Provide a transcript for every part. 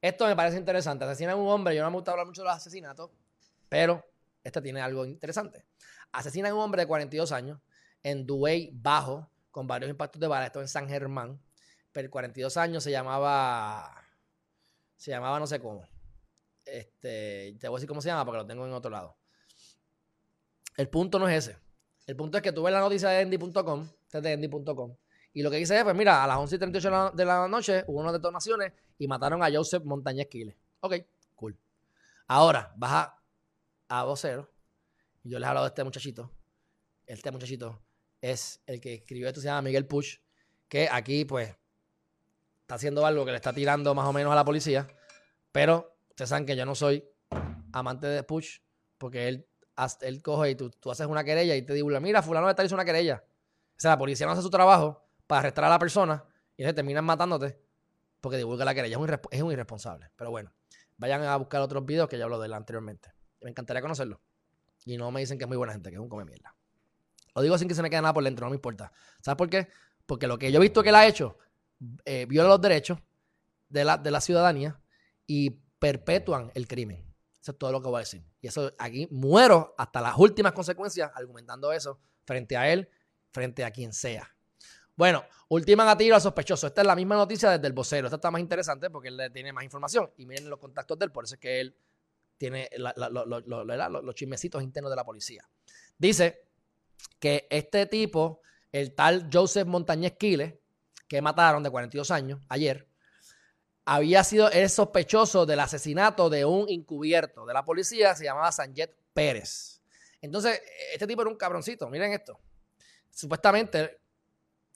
Esto me parece interesante. Asesinan a un hombre. Yo no me gusta hablar mucho de los asesinatos, pero este tiene algo interesante. Asesinan a un hombre de 42 años en Duey Bajo, con varios impactos de bala. Esto en San Germán. Pero 42 años se llamaba. Se llamaba no sé cómo. Este, te voy a decir cómo se llama porque lo tengo en otro lado. El punto no es ese. El punto es que tú ves la noticia de Endy.com, de Endy.com, y lo que dice es, pues mira, a las 11 y 38 de la noche hubo unas detonaciones y mataron a Joseph Montañez Quiles. Ok, cool. Ahora, baja a vocero, yo les he hablado de este muchachito. Este muchachito es el que escribió esto, se llama Miguel Push, que aquí, pues, está haciendo algo que le está tirando más o menos a la policía, pero ustedes saben que yo no soy amante de Push, porque él él coge y tú, haces una querella y te digo, mira, fulano de tal hizo una querella. O sea, la policía no hace su trabajo para arrestar a la persona y terminan matándote porque divulga la querella. Es un, irresponsable. Pero bueno, vayan a buscar otros videos que ya hablo de él anteriormente. Me encantaría conocerlo. Y no me dicen que es muy buena gente, que es un come mierda. Lo digo sin que se me quede nada por dentro, no me importa. ¿Sabes por qué? Porque lo que yo he visto que él ha hecho eh, viola los derechos de la, de la ciudadanía y perpetúan el crimen. Eso es todo lo que voy a decir. Y eso aquí muero hasta las últimas consecuencias argumentando eso frente a él, frente a quien sea. Bueno, ultiman a tiro sospechoso. Esta es la misma noticia desde el vocero. Esta está más interesante porque él tiene más información. Y miren los contactos de él, por eso es que él tiene los chismecitos internos de la policía. Dice que este tipo, el tal Joseph Montañez Quiles, que mataron de 42 años ayer, había sido el sospechoso del asesinato de un encubierto de la policía, se llamaba Sanjet Pérez. Entonces, este tipo era un cabroncito, miren esto. Supuestamente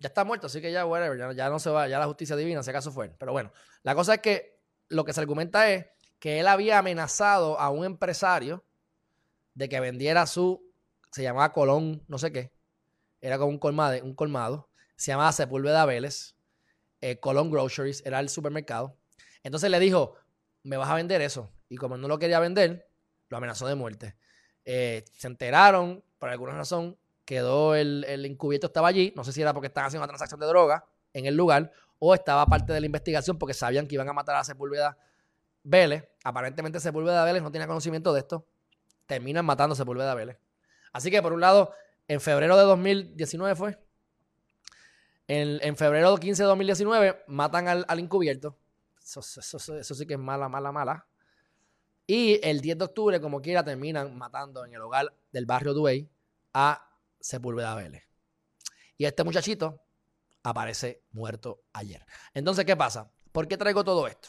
ya está muerto, así que ya, whatever, ya, no se va, ya la justicia divina, si acaso fue. Pero bueno, la cosa es que lo que se argumenta es que él había amenazado a un empresario de que vendiera su, se llamaba Colón, no sé qué, era como un colmado, un colmado se llamaba Sepúlveda Vélez, eh, Colón Groceries, era el supermercado, entonces le dijo, me vas a vender eso. Y como no lo quería vender, lo amenazó de muerte. Eh, se enteraron, por alguna razón, quedó el, el encubierto, estaba allí. No sé si era porque estaban haciendo una transacción de droga en el lugar o estaba parte de la investigación porque sabían que iban a matar a Sepúlveda Vélez. Aparentemente Sepúlveda Vélez no tenía conocimiento de esto. Terminan matando a Sepúlveda Vélez. Así que por un lado, en febrero de 2019 fue. En, en febrero 15 de 2019 matan al, al encubierto. Eso, sí que es mala, mala, mala. Y el 10 de octubre, como quiera, terminan matando en el hogar del barrio Duey a Sepúlveda Vélez. Y este muchachito aparece muerto ayer. Entonces, ¿qué pasa? ¿Por qué traigo todo esto?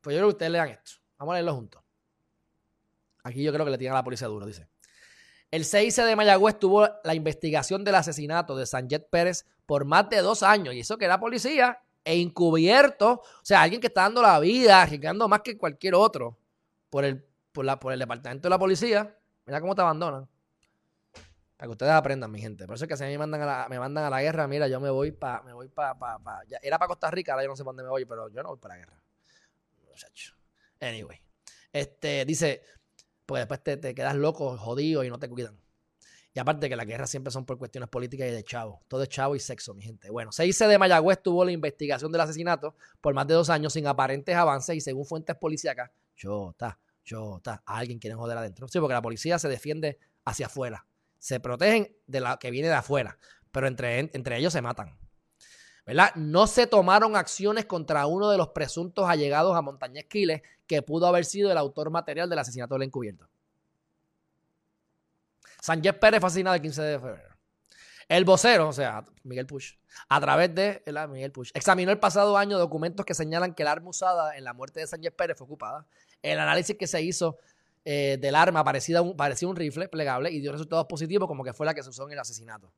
Pues yo creo que ustedes lean esto. Vamos a leerlo juntos. Aquí yo creo que le tiran a la policía duro, dice. El 6 de Mayagüez tuvo la investigación del asesinato de Sanjet Pérez por más de dos años. Y eso que era policía e encubierto, o sea, alguien que está dando la vida, arriesgando más que cualquier otro por el, por, la, por el departamento de la policía, mira cómo te abandonan. Para que ustedes aprendan, mi gente. Por eso es que si a mí me mandan a la, guerra, mira, yo me voy para, me voy para, pa, pa, era para Costa Rica, ahora yo no sé para dónde me voy, pero yo no voy para la guerra. Muchacho. Anyway. Este, dice, pues después te, quedas loco, jodido y no te cuidan. Y aparte que las guerras siempre son por cuestiones políticas y de chavo. Todo es chavo y sexo, mi gente. Bueno, 6 de Mayagüez tuvo la investigación del asesinato por más de dos años sin aparentes avances y según fuentes policíacas, chota, chota, a alguien quieren joder adentro. Sí, porque la policía se defiende hacia afuera. Se protegen de la que viene de afuera, pero entre, entre ellos se matan. ¿verdad? No se tomaron acciones contra uno de los presuntos allegados a Montañez Quiles, que pudo haber sido el autor material del asesinato del encubierto. Sánchez Pérez fue asesinado el 15 de febrero. El vocero, o sea, Miguel Push, a través de Miguel Push, examinó el pasado año documentos que señalan que el arma usada en la muerte de Sánchez Pérez fue ocupada. El análisis que se hizo eh, del arma parecía un, parecía un rifle plegable y dio resultados positivos como que fue la que se usó en el asesinato.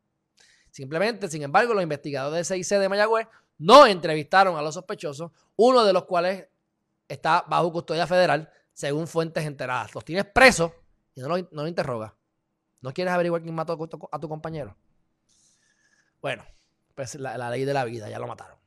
Simplemente, sin embargo, los investigadores de CIC de Mayagüez no entrevistaron a los sospechosos, uno de los cuales está bajo custodia federal, según fuentes enteradas. Los tienes presos y no lo, no lo interrogas. ¿No quieres averiguar quién mató a tu compañero? Bueno, pues la, ley de la vida, ya lo mataron.